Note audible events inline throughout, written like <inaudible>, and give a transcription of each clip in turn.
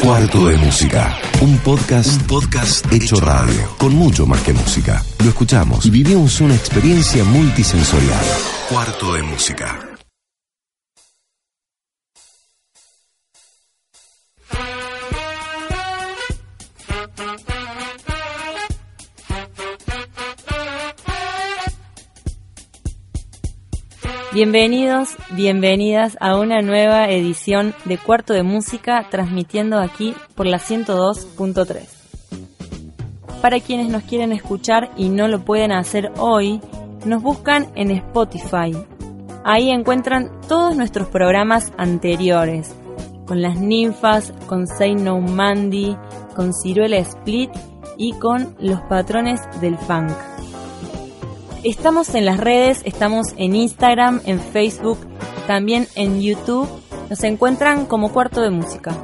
Cuarto de música, un podcast, un podcast hecho radio, con mucho más que música. Lo escuchamos y vivimos una experiencia multisensorial. Cuarto de música. Bienvenidos, bienvenidas a una nueva edición de Cuarto de Música transmitiendo aquí por la 102.3. Para quienes nos quieren escuchar y no lo pueden hacer hoy, nos buscan en Spotify. Ahí encuentran todos nuestros programas anteriores, con las ninfas, con Say No Mandy, con Ciruela Split y con los patrones del funk. Estamos en las redes, estamos en Instagram, en Facebook, también en YouTube. Nos encuentran como cuarto de música.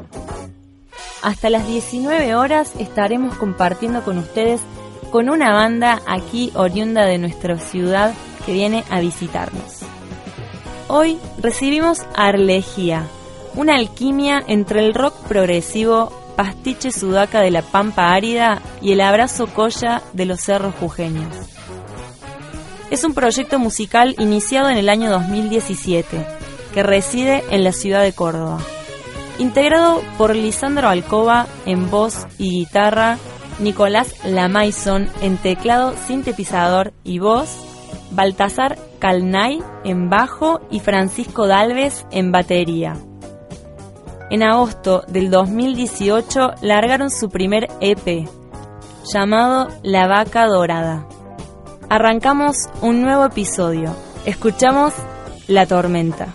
Hasta las 19 horas estaremos compartiendo con ustedes con una banda aquí oriunda de nuestra ciudad que viene a visitarnos. Hoy recibimos Arlegía, una alquimia entre el rock progresivo, pastiche sudaca de la pampa árida y el abrazo colla de los cerros jujeños. Es un proyecto musical iniciado en el año 2017, que reside en la ciudad de Córdoba. Integrado por Lisandro Alcoba en voz y guitarra, Nicolás Lamaison en teclado, sintetizador y voz, Baltasar Calnay en bajo y Francisco Dalves en batería. En agosto del 2018 largaron su primer EP, llamado La Vaca Dorada. Arrancamos un nuevo episodio. Escuchamos La Tormenta.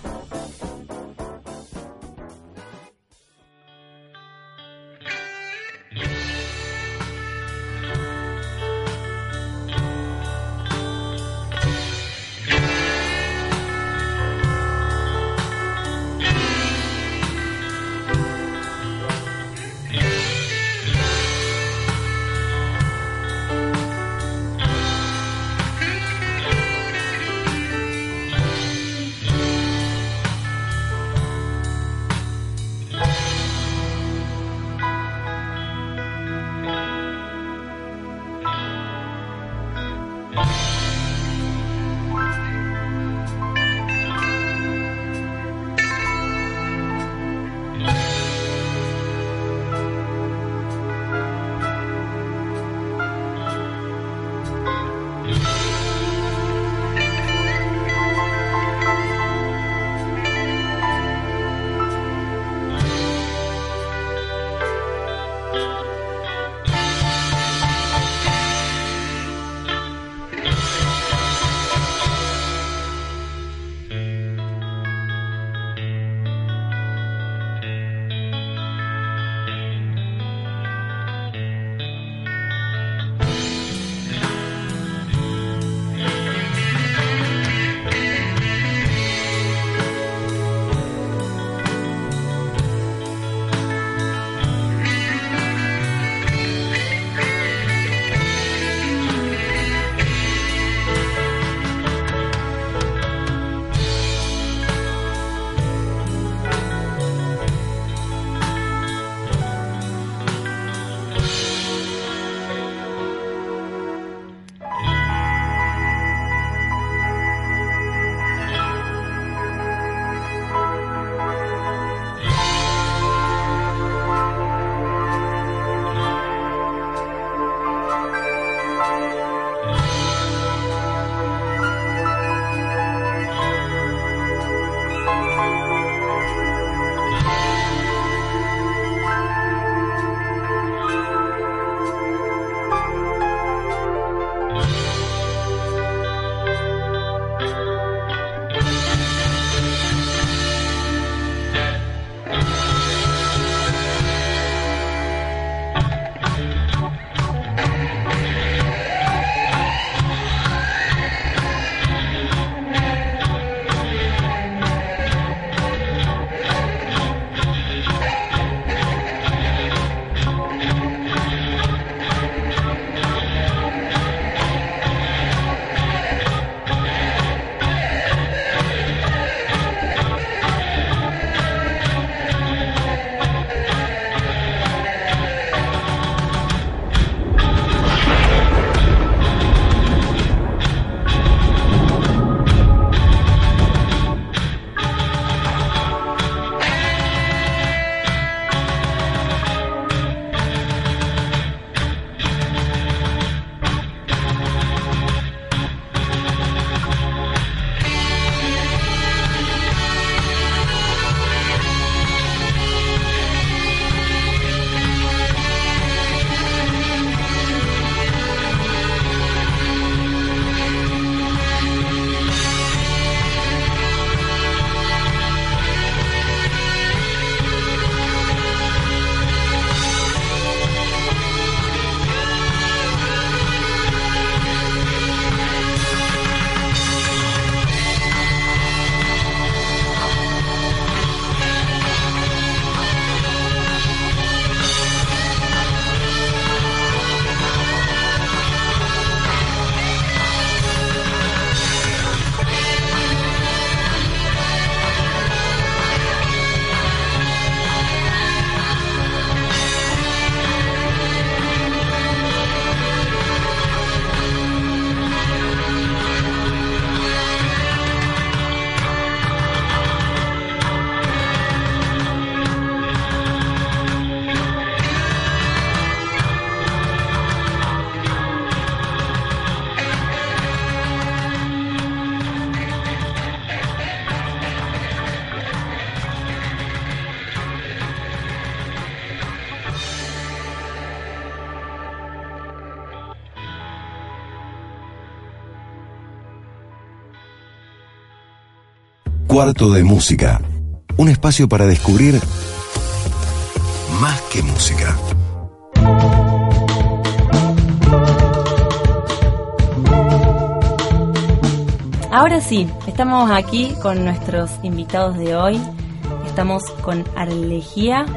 Cuarto de Música. Un espacio para descubrir más que música. Ahora sí, estamos aquí con nuestros invitados de hoy. Estamos con Arlegía.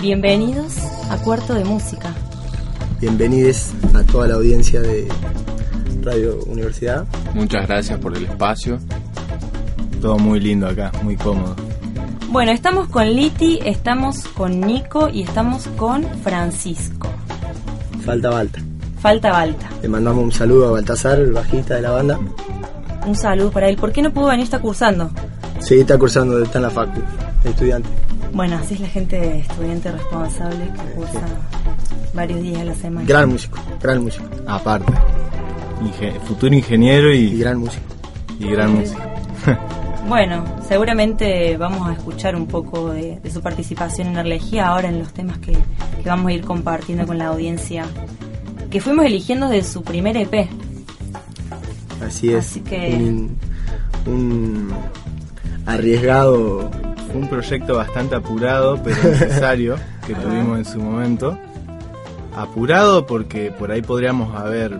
Bienvenidos a Cuarto de Música. Bienvenidos a toda la audiencia de Radio Universidad. Muchas gracias por el espacio. Todo muy lindo acá, muy cómodo. Bueno, estamos con Liti, estamos con Nico y estamos con Francisco. Falta Balta. Falta Balta. Le mandamos un saludo a Baltasar, el bajista de la banda. Un saludo para él. ¿Por qué no pudo venir? Está cursando. Sí, está cursando, está en la facu, estudiante. Bueno, así es la gente estudiante responsable que cursa varios días a la semana. Gran músico, gran músico. Aparte, Inge- futuro ingeniero Y y, gran músico. y gran músico. <laughs> Bueno, seguramente vamos a escuchar un poco de, de su participación en Arlegía ahora en los temas que, que vamos a ir compartiendo con la audiencia que fuimos eligiendo de su primer EP. Así es. Así que- Un, un arriesgado. Fue un proyecto bastante apurado, pero <laughs> necesario, que tuvimos en su momento. Apurado porque por ahí podríamos haber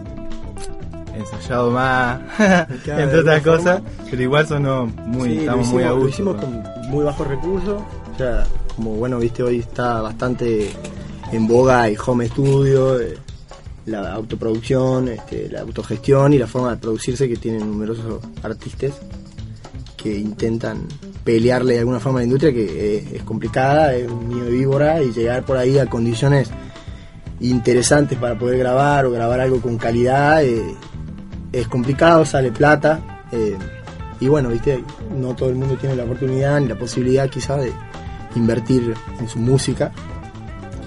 ensayado más, <laughs> entre otras cosas, pero igual sonó muy, Sí, muy a gusto. Lo hicimos con muy bajos recursos. O sea, como bueno, viste, hoy está bastante en boga el home studio, eh, la autoproducción, este, la autogestión y la forma de producirse que tienen numerosos artistas que intentan pelearle de alguna forma a la industria que es, es complicada, es un nido de víbora y llegar por ahí a condiciones interesantes para poder grabar o grabar algo con calidad eh, es complicado, sale plata eh, y bueno, viste, no todo el mundo tiene la oportunidad ni la posibilidad quizá de invertir en su música.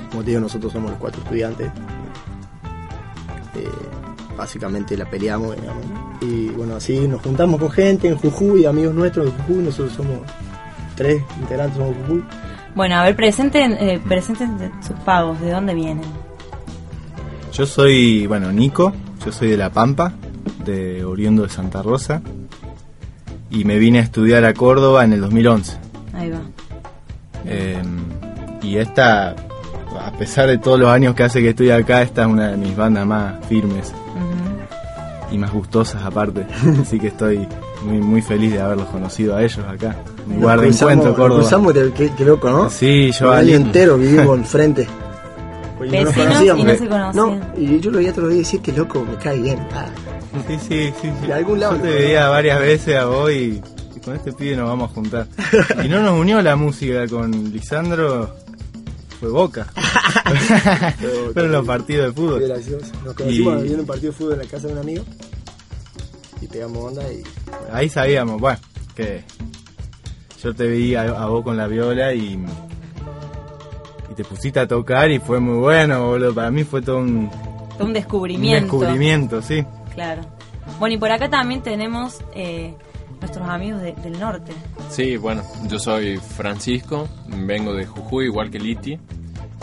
Como te digo, nosotros somos los cuatro estudiantes. Eh, básicamente la peleamos, digamos. Y bueno, así nos juntamos con gente en Jujuy, amigos nuestros de Jujuy, nosotros somos tres integrantes somos de Jujuy. Bueno, a ver, presenten, eh, presenten sus pagos, ¿de dónde vienen? Yo soy, bueno, Nico, yo soy de La Pampa, de oriundo de Santa Rosa, y me vine a estudiar a Córdoba en el 2011. Ahí va. Eh, y esta, a pesar de todos los años que hace que estoy acá, esta es una de mis bandas más firmes y más gustosas aparte. Así que estoy muy, muy feliz de haberlos conocido a ellos acá. Mi lugar de encuentro, Córdoba. cruzamos, qué, qué- loco, ¿no? Sí, yo Un año entero vivimos <laughs> enfrente. Pues no nos Vecinos conocíamos. y no se conocían. No, y yo lo veía todos los días y decía, este loco me cae bien. Ah, Sí, sí, sí. sí. De algún lado Yo te veía varias veces a vos y, y con este pibe nos vamos a juntar. <laughs> Y no nos unió la música con Lisandro, fue Boca. <laughs> Fueron los partidos de Qué fútbol. gracioso. Nos conocimos Y- viendo un partido de fútbol en la casa de un amigo y pegamos onda y Ahí sabíamos, bueno, que yo te vi a, a vos con la viola y, y te pusiste a tocar y fue muy bueno, boludo. Para mí fue todo un, Un un descubrimiento. descubrimiento, sí. Claro. Bueno, y por acá también tenemos eh, nuestros amigos de- del norte. Sí, bueno, yo soy Francisco, vengo de Jujuy, igual que Liti.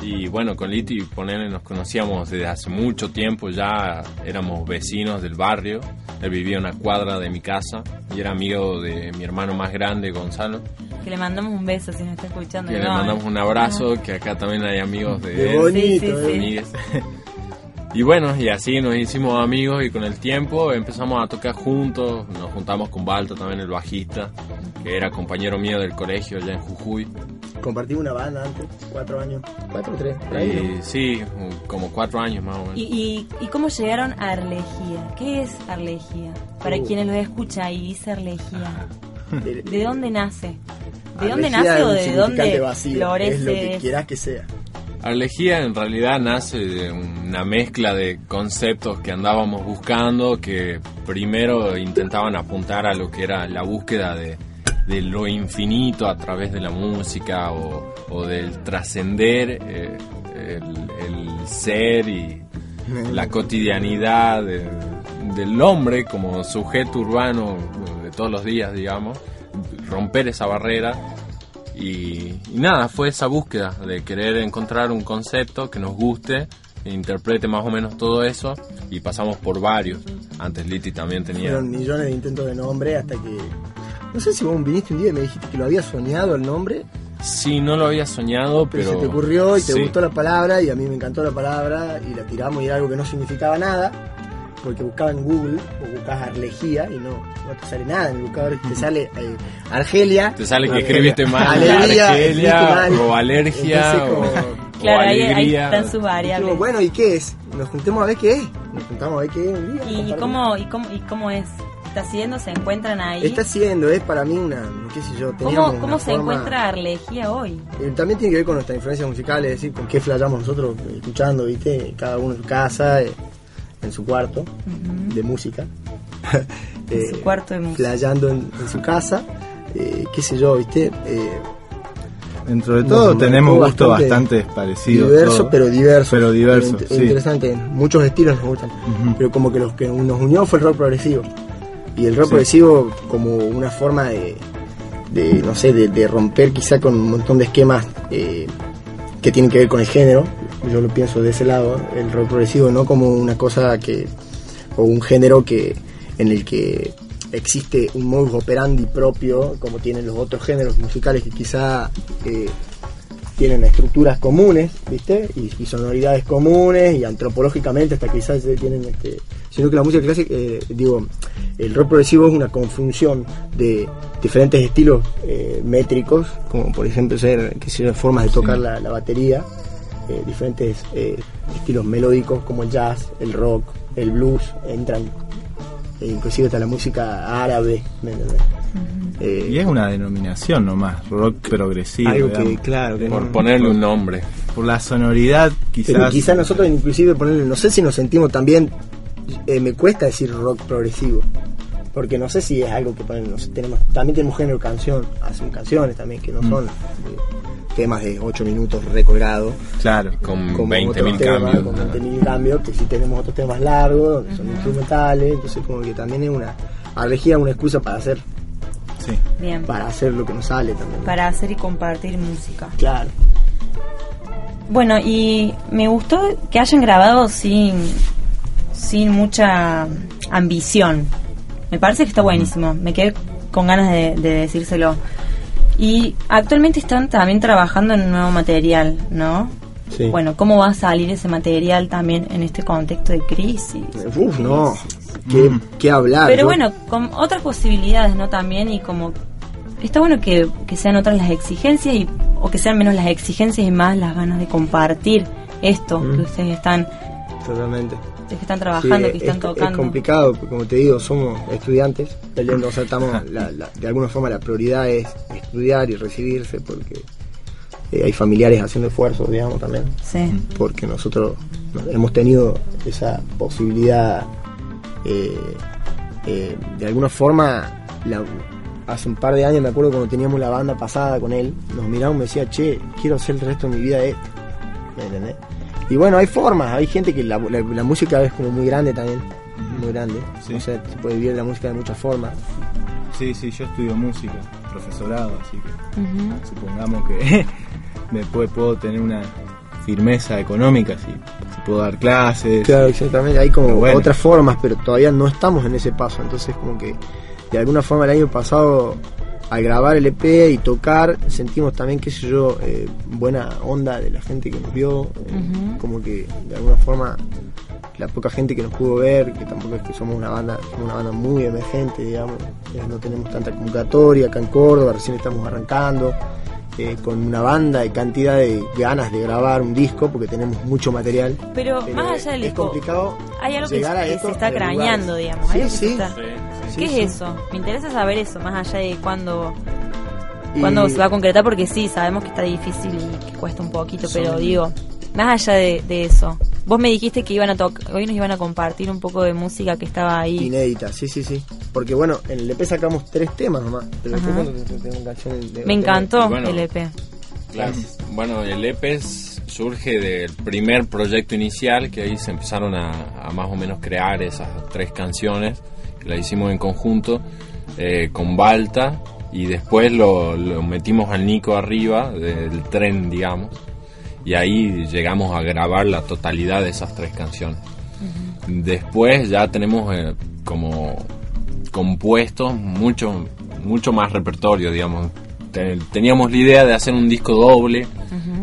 Y bueno, con Liti, ponele, nos conocíamos desde hace mucho tiempo, ya éramos vecinos del barrio. Él vivía a una cuadra de mi casa y era amigo de mi hermano más grande, Gonzalo. Que le mandamos un beso si nos está escuchando. Que le mandamos un abrazo, que acá también hay amigos de Qué él. bonito, Sí, sí, eh. sí. <laughs> Y bueno, y así nos hicimos amigos y con el tiempo empezamos a tocar juntos, nos juntamos con Balta también el bajista, que era compañero mío del colegio allá en Jujuy. compartimos una banda antes, cuatro años, cuatro o tres, Y ¿no? sí, como cuatro años más o menos. ¿Y, y, y cómo llegaron a Arlegía? ¿Qué es Arlegía? Para Uh. quienes lo escucha y dice Arlegía. De- <laughs> ¿De dónde nace? ¿De dónde nace o de dónde vacío, florece? Es lo que quieras que sea. Arlegía en realidad nace de una mezcla de conceptos que andábamos buscando que primero intentaban apuntar a lo que era la búsqueda de, de lo infinito a través de la música o, del trascender eh, el, ser y la cotidianidad de- del hombre como sujeto urbano de todos los días, digamos, romper esa barrera y, y nada, fue esa búsqueda de querer encontrar un concepto que nos guste, e interprete más o menos todo eso y pasamos por varios. Antes Liti también tenía... Fueron millones de intentos de nombre hasta que No sé si vos viniste un día y me dijiste que lo había soñado el nombre, Sí, no lo había soñado, pero, pero... se te ocurrió y te sí. gustó la palabra y a mí me encantó la palabra y la tiramos y era algo que no significaba nada, porque buscaba en Google o buscabas Arlegía y no, no te sale nada en el buscador, te sale eh, Argelia. Te sale que escribiste mal, Alegría, Argelia, mal. o alergia, Entonces, como- o, Claro, o ahí, ahí alegría. están sus variables. bueno, ¿y qué es? Nos juntemos a ver qué es. Nos juntamos a ver qué es un día. ¿Y cómo, y, cómo, ¿Y cómo es? ¿Está haciendo? ¿Se encuentran ahí? Está siendo, es para mí una, qué sé yo, teníamos ¿Cómo, cómo se forma- encuentra Arlegía hoy? Eh, También tiene que ver con nuestra influencia musical, es decir, con qué flayamos nosotros eh, escuchando, ¿viste? Cada uno en su casa, eh, en su cuarto de música. <laughs> En su cuarto de música. Flayando en, en su casa, eh, qué sé yo, ¿viste? Eh, Dentro de todo tenemos gustos bastante bastante parecidos. pero diverso. Pero diverso, Int- sí. Interesante, muchos estilos nos gustan. Pero como que los que nos unió fue el rock progresivo. Y el rock Sí. progresivo como una forma de, de, no sé, de, de romper quizá con un montón de esquemas eh, que tienen que ver con el género. Yo lo pienso de ese lado, el rock progresivo no como una cosa que, o un género que en el que existe un modus operandi propio, como tienen los otros géneros musicales que quizá eh, tienen estructuras comunes, ¿viste? Y, y sonoridades comunes y antropológicamente hasta quizás tienen este sino que la música clásica eh, digo el rock progresivo es una conjunción de diferentes estilos eh, métricos como por ejemplo ser que formas de tocar la, la batería eh, diferentes eh, estilos melódicos como el jazz el rock el blues entran e inclusive hasta la música árabe ¿me entendés? Eh, Y es una denominación nomás, rock progresivo. algo que digamos. claro que Por no- ponerle un nombre. Por la sonoridad, quizás. Pero quizás nosotros inclusive ponerle, no sé si nos sentimos también, eh, me cuesta decir rock progresivo, porque no sé si es algo que ponen, no sé, tenemos, también tenemos género canción, hacen canciones también que no Mm. son eh, temas de 8 minutos recolgados, Claro. Con como 20.000 otros temas, cambios. con 20.000 cambios, que sí tenemos otros temas largos, donde son instrumentales, entonces como que también es una, arregía una excusa para hacer, Sí. Bien. para hacer lo que nos sale también. Para hacer y compartir música. Claro. Bueno, y me gustó que hayan grabado sin, sin mucha ambición. Me parece que está buenísimo. Me quedé con ganas de, de decírselo. Y actualmente están también trabajando en un nuevo material, ¿no? Sí. Bueno, ¿cómo va a salir ese material también en este contexto de crisis? Uf, no, qué, Mm. qué hablar. Pero yo- bueno, con otras posibilidades, ¿no? También y como... Está bueno que, que sean otras las exigencias y, o que sean menos las exigencias y más las ganas de compartir esto Mm. que ustedes están, Totalmente. Que están trabajando, Sí, que están es, tocando. Es complicado, como te digo, somos estudiantes, o sea, estamos, la- la- de alguna forma la prioridad es estudiar y recibirse, porque eh, hay familiares haciendo esfuerzos, digamos, también, Sí. porque nosotros no- hemos tenido esa posibilidad, eh, eh, de alguna forma, la- hace un par de años, me acuerdo cuando teníamos la banda pasada con él, nos miraba y me decía, che, quiero hacer el resto de mi vida esto, ¿me entendés? Y bueno, hay formas, hay gente que la, la- la música es como muy grande también, muy grande, Sí. o sea, se puede vivir la música de muchas formas. Sí, sí, yo estudio música, profesorado, así que supongamos que <laughs> me puedo, tener una firmeza económica, si, si puedo dar clases. Claro, exactamente, hay como bueno. otras formas, pero todavía no estamos en ese paso, entonces como que de alguna forma el año pasado al grabar el EP y tocar sentimos también, qué sé yo, eh, buena onda de la gente que nos vio, eh, como que de alguna forma la poca gente que nos pudo ver, que tampoco es que somos una banda, somos una banda muy emergente, digamos, eh, no tenemos tanta convocatoria acá en Córdoba, recién estamos arrancando, eh, con una banda y cantidad de ganas de grabar un disco, porque tenemos mucho material. Pero, Pero más allá del es disco, complicado hay algo que, llegar a que esto se está crañando, digamos. Sí, sí. está- Sí, ¿Qué sí. es eso? Me interesa saber eso, más allá de cuándo, Y- cuándo se va a concretar, porque sí, sabemos que está difícil y que cuesta un poquito, pero digo, más allá de, de eso. Vos me dijiste que iban a tocar, hoy nos iban a compartir un poco de música que estaba ahí. Inédita, sí, sí, sí. Porque bueno, en el EP sacamos tres temas nomás. Pero de- Me encantó Y bueno, el E EP. Claro. Bueno, el EPES surge del primer proyecto inicial, que ahí se empezaron a, a más o menos crear esas tres canciones, que las hicimos en conjunto, eh, con Balta, y después lo, lo metimos al Nico arriba del tren, digamos, y ahí llegamos a grabar la totalidad de esas tres canciones. Después ya tenemos eh, como compuestos muchos mucho más repertorio, digamos. Te- Teníamos la idea de hacer un disco doble.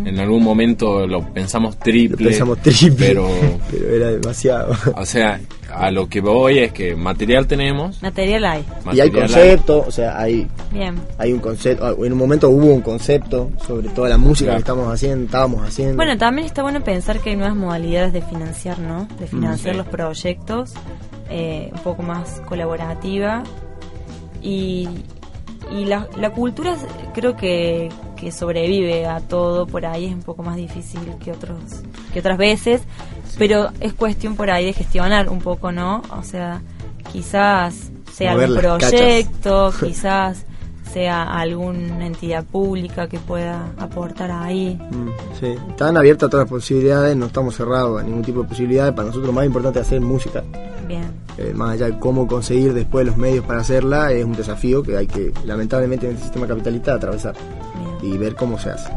En algún momento lo pensamos Lo triple. pensamos triple, Pero, <laughs> pero era demasiado. o sea, a lo que voy es que material tenemos. Material hay. y hay material concepto, o sea, hay, Bien. hay un concepto, en un momento hubo un concepto sobre toda la música Claro. que estamos haciendo, estábamos haciendo. Bueno, también está bueno pensar que hay nuevas modalidades de financiar, ¿no? De financiar sí. los proyectos, eh, un poco más colaborativa. Y, y la, la cultura creo que, que sobrevive a todo, por ahí es un poco más difícil que, otros, que otras veces, pero es cuestión por ahí de gestionar un poco, ¿no? O sea, quizás sea Mover algún proyecto, <laughs> quizás sea alguna entidad pública que pueda aportar ahí. Mm, sí, están abiertas todas las posibilidades, no estamos cerrados a ningún tipo de posibilidades. Para nosotros lo más importante es hacer música. Bien. Eh, más allá de cómo conseguir después los medios para hacerla, es un desafío que hay que, lamentablemente, en el sistema capitalista atravesar Bien. y ver cómo se hace.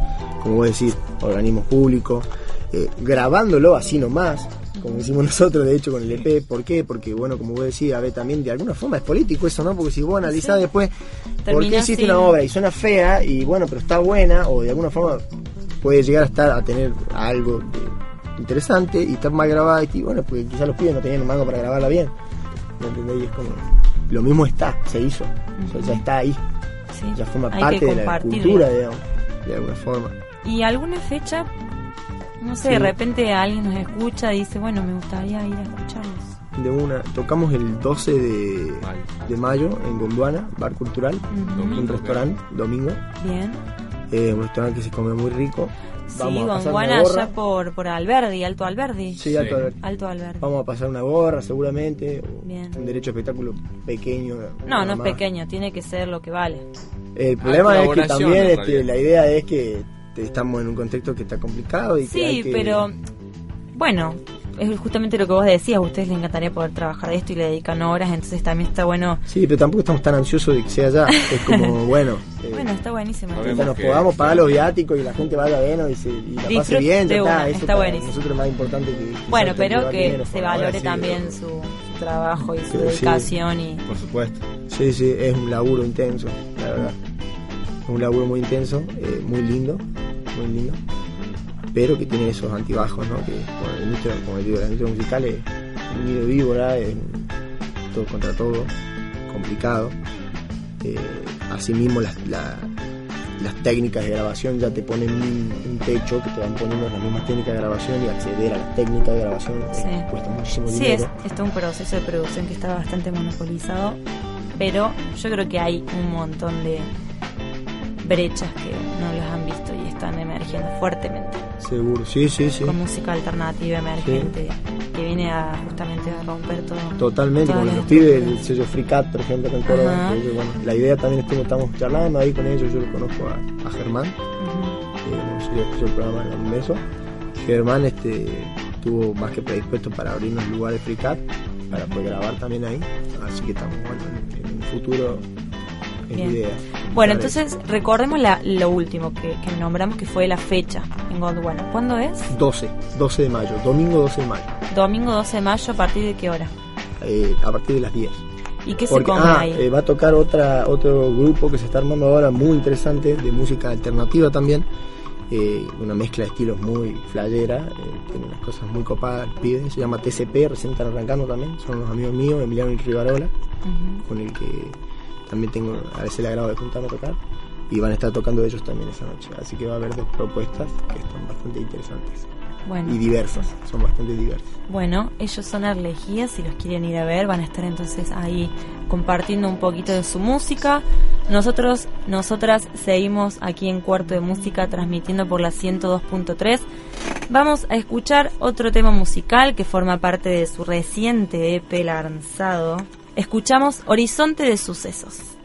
Como vos decís, organismos públicos, eh, grabándolo así nomás, como decimos nosotros, de hecho, con el EP. ¿Por qué? Porque, bueno, como vos decís, a ver, también de alguna forma es político eso, ¿no? Porque si vos analizás Sí. después, ¿por Termina qué hiciste una obra y suena fea y, bueno, pero está buena, o de alguna forma puede llegar a estar a tener algo de- interesante y está mal grabada y, bueno, porque quizás los pibes no tenían mango para grabarla bien. ¿Me entendés? Y es como, lo mismo está, se hizo, o sea, ya está ahí, Sí. ya forma Hay parte de la cultura, digamos, de alguna forma. ¿Y alguna fecha? No sé, Sí. de repente alguien nos escucha y dice, bueno, me gustaría ir a escucharlos. de una tocamos el 12 de, Mayo. de mayo en Gondwana, bar cultural, un restaurante, domingo, Bien. eh, un restaurante que se come muy rico. Sí, Vamos a pasar Gondwana una gorra. allá por, por Alberdi, Alto Alberdi. Sí, Alto Sí. Alberti. Alto Alberdi. Vamos a pasar una gorra seguramente, Bien. un derecho a espectáculo pequeño. No, no es pequeño, tiene que ser lo que vale. El problema es que también este, la idea es que estamos en un contexto que está complicado y que Sí, hay que- pero bueno, es justamente lo que vos decías, a ustedes les encantaría poder trabajar de esto y le dedican horas, entonces también está bueno. Sí, pero tampoco estamos tan ansiosos de que sea allá. Es como, <laughs> bueno, eh, Bueno, está buenísimo. Mientras nos que- podamos pagar los viáticos y la gente vaya bien y, se, y la pase Disfrute bien, ya está. una, Eso está buenísimo. nosotros es más importante que... Bueno, pero que dinero se valore sí, también pero- su, su trabajo y su Sí, sí. dedicación y Por supuesto. Sí, sí, es un laburo intenso, la verdad. Es un laburo muy intenso, eh, muy lindo, muy lindo. Pero que tiene esos antibajos, ¿no? Que bueno, el industria, como digo, la industria musical es un nido de víbora, es todo contra todo, complicado. Eh, asimismo, las, la- las técnicas de grabación ya te ponen un, un techo que te van poniendo las mismas técnicas de grabación y acceder a las técnicas de grabación eh, Sí. cuesta muchísimo Sí, es, dinero. es todo un proceso de producción que está bastante monopolizado, pero yo creo que hay un montón de brechas que no las han visto fuertemente Seguro, sí, sí, sí. con música alternativa emergente que viene a justamente a romper todo. Totalmente, las los pibes del sello Free Cat, por ejemplo, acá en Córdoba. Que bueno, la idea también es que estamos charlando ahí con ellos, yo lo conozco a, a Germán, Ujú. que bueno, yo escuché el programa de un beso. Germán este, estuvo más que predispuesto para abrirnos lugares Free Cat, para poder grabar también ahí, así que estamos bueno, en, en un futuro es Bien. idea. Bueno, entonces recordemos la, lo último que, que nombramos que fue la fecha en Gondwana. ¿Cuándo es? eso. 12, 12 de mayo, domingo 12 de mayo, Domingo 12 de mayo, ¿a partir de qué hora? eh, a partir de las 10. ¿Y qué se come ah, ahí? eh, va a tocar otra otro grupo que se está armando ahora muy interesante de música alternativa también eh, una mezcla de estilos muy flayera eh, tiene unas cosas muy copadas pibe se llama TCP recién están arrancando también son unos amigos míos Emiliano y Rivarola con el que también tengo a veces el agrado de juntarme a tocar y van a estar tocando ellos también esa noche así que va a haber dos propuestas que están bastante interesantes Bueno. y diversas son bastante diversas Bueno, ellos son Arlejías, si los quieren ir a ver, van a estar entonces ahí compartiendo un poquito de su música. Nosotros, nosotras seguimos aquí en Cuarto de Música transmitiendo por la 102.3. Vamos a escuchar otro tema musical que forma parte de su reciente EP lanzado. Escuchamos Horizonte de Sucesos.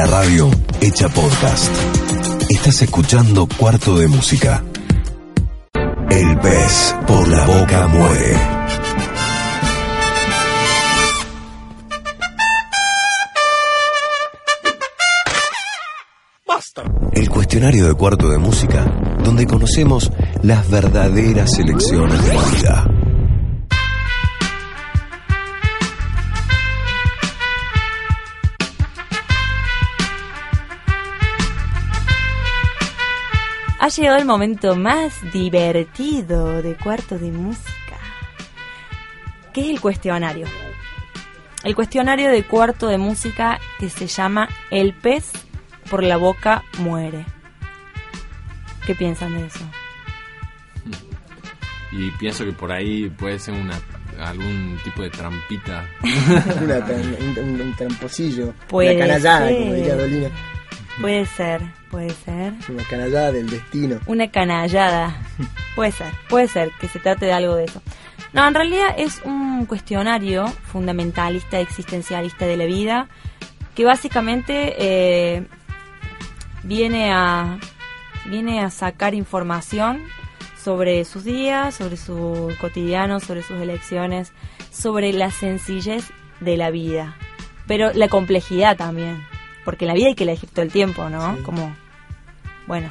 La radio hecha podcast. Estás escuchando Cuarto de Música. El pez por la boca muere. El cuestionario de Cuarto de Música, donde conocemos las verdaderas elecciones de la vida. Llegado el momento más divertido de cuarto de música, que es el cuestionario. El cuestionario de cuarto de música que se llama El pez por la boca muere. ¿Qué piensan de eso? Y pienso que por ahí puede ser una algún tipo de trampita. <laughs> Una un, un- un tramposillo. Puede una canallada, ser. como diría Dolina. Puede ser, puede ser. Una canallada del destino. Una canallada. <laughs> Puede ser, puede ser que se trate de algo de eso. No, en realidad es un cuestionario fundamentalista, existencialista de la vida, que básicamente eh, viene a viene a sacar información sobre sus días, sobre su cotidiano, sobre sus elecciones, sobre la sencillez de la vida, pero la complejidad también, porque en la vida hay que elegir todo el tiempo, ¿no? Sí. Como, bueno,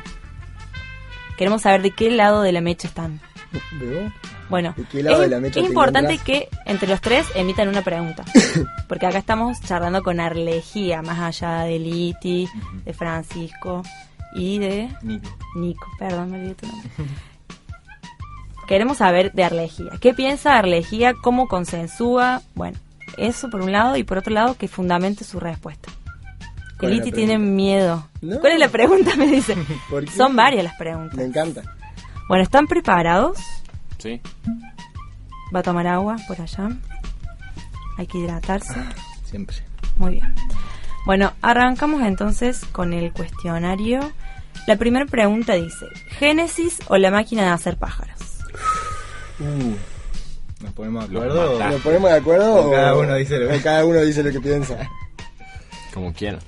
queremos saber de qué lado de la mecha están. Bueno, ¿De qué lado es, de la mecha es te importante que entre los tres emitan una pregunta. <coughs> Porque acá estamos charlando con Arlegía, más allá de Liti, de Francisco y de Nico. Nico. Perdón, me olvidé tu nombre. Queremos saber de Arlegía. ¿Qué piensa Arlegía? ¿Cómo consensúa? Bueno, eso por un lado y por otro lado que fundamente su respuesta. Que ¿Cuál es la Liti tiene miedo. No. ¿Cuál es la pregunta? <laughs> Me dice. <laughs> ¿Por qué? Son varias las preguntas. Me encanta. Bueno, ¿están preparados? ¿Sí? Va a tomar agua por allá. Hay que hidratarse. Siempre. Muy bien. Bueno, arrancamos entonces con el cuestionario. La primera pregunta dice, ¿Génesis o la máquina de hacer pájaros? Uh, ¿Nos ponemos de acuerdo? ¿Nos ponemos de acuerdo O cada uno dice lo que- cada uno dice lo que piensa? Como quieran.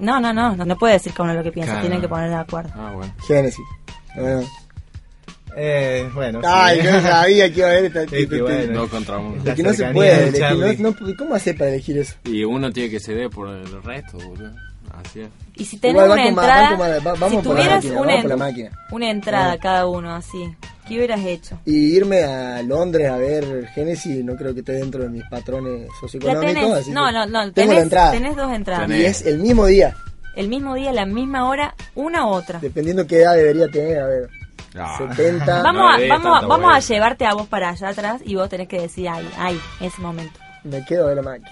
No, no, no, no, no puede decir cada uno lo que piensa, Claro. tienen que poner de acuerdo. Ah, bueno. Génesis. Bueno. Eh, bueno. Ay, sí. no sabía que iba a haber esta... Es que bueno. Dos contra uno. La Es que no se puede de elegir. No- no- ¿Cómo hace para elegir eso? Y uno tiene que ceder por el resto, boludo. Así es. Y si tenés Igual una entrada, va con ma- va- vamos si por la tuvieras máquina, una, vamos por la en- máquina. una entrada Ah. cada uno así, ¿qué hubieras hecho? Y irme a Londres a ver Génesis no creo que esté dentro de mis patrones socioeconómicos. tenés, así no, no, no, tengo la tenés, entrada. tenés dos entradas. Tenés. Y es el mismo día, El mismo día, la misma hora, una u otra. dependiendo qué edad debería tener. A ver, Ah. 70. Vamos, no a, des vamos, vamos a llevarte a vos para allá atrás y vos tenés que decir ahí, ahí, en ese momento. Me quedo de la máquina.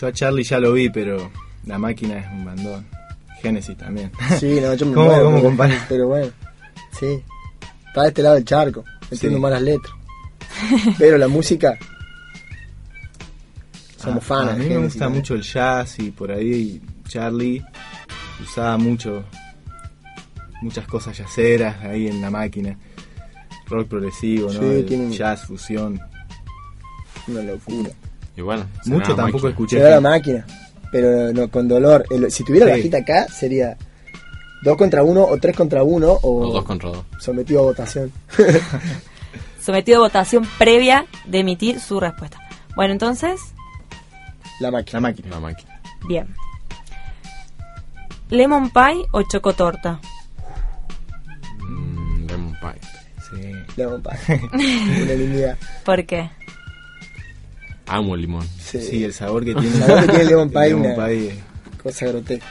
Yo a Charlie ya lo vi, pero la máquina es un bandón. Génesis también. Sí, no, yo me ¿Cómo- <laughs> muero, cómo pero- compara? Pero bueno, sí. Está de este lado del charco, entiendo Sí. más las letras. <laughs> Pero la música, somos A- fans. A mí me gusta ¿no? mucho el jazz y por ahí Charlie usaba mucho muchas cosas yaceras ahí en la máquina. Rock progresivo, ¿no? Sí, El tiene un- Jazz, fusión. Una locura. Y bueno. Mucho la tampoco máquina. escuché. Será la máquina, pero no, con dolor. El- si tuviera la Sí. hojita acá, sería dos contra uno o tres contra uno o, O dos contra dos. sometido a votación. <laughs> Sometido a votación previa de emitir su respuesta. Bueno, entonces, La La máquina. máquina. La máquina. bien. ¿Lemon pie o chocotorta? Mm, lemon pie. Sí. Lemon pie. <laughs> Unanimidad. ¿Por qué? Amo el limón. Sí. Sí, el sabor que <laughs> tiene. El sabor que tiene el lemon pie, el lemon pie, Cosa grotesca.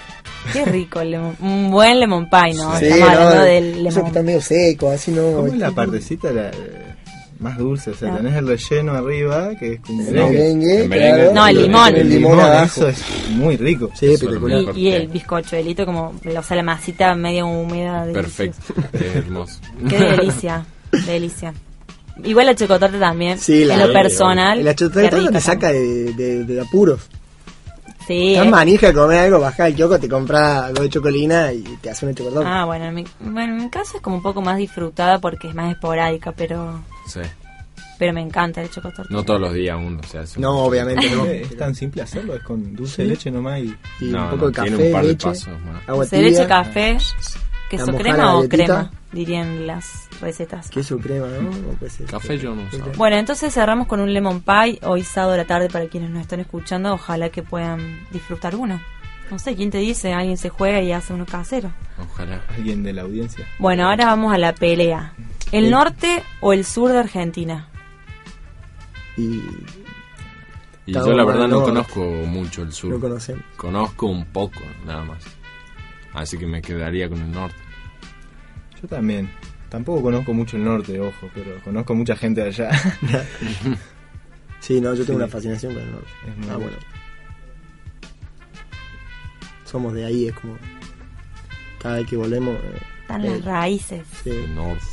Qué rico el lemon. Un buen lemon pie, ¿no? Sí, Estamos hablando no, del Eso que lemon. está medio seco, así no. ¿Cómo es la este- partecita la, eh, más dulce? O sea, Ah. tenés el relleno arriba, que es como El No. merengue, El merengue. claro, No, el limón. El limón, abajo. eso es muy rico. Sí, espectacular. es Y, y el bizcochuelito como, o sea, la masita medio húmeda. Perfecto. es hermoso. Qué delicia, delicia. Igual la chocotorta también, Sí, la- en lo personal. La rica te saca de, de, de apuros. Sí. Estás eh. manija, comer algo, bajás el kiosco, te compras algo de chocolina y te hace una chocolate. Ah, bueno en, mi, bueno, en mi caso es como un poco más disfrutada porque es más esporádica, pero Sí. Pero me encanta el choco tortilla. No todos los días uno se hace. No, obviamente no. <laughs> Es tan simple hacerlo, es con dulce de leche nomás y Y No, un poco no, de café, tiene un par de leche, pasos más. agua Dulce de leche, tibia, café, queso crema o crema, dirían las recetas. queso crema, ¿no? O puede ser- Café yo no usaba. Bueno, entonces cerramos con un lemon pie hoy sábado de la tarde para quienes nos están escuchando. Ojalá que puedan disfrutar uno. No sé, ¿quién te dice? Alguien se juega y hace uno casero. Ojalá. alguien de la audiencia. Bueno, ahora vamos a la pelea. ¿El Sí. norte o el sur de Argentina? Y Y Está yo la verdad no no. conozco mucho el sur. no conocemos. Conozco un poco, nada más. Así que me quedaría con el norte. Yo también. Tampoco conozco mucho el norte, ojo, pero conozco mucha gente de allá. <laughs> Sí, no, yo tengo Sí. una fascinación con el norte. Es muy Ah, bueno. Somos de ahí, es como. Cada vez que volvemos. eh, Están eh, las raíces. sí. El norte.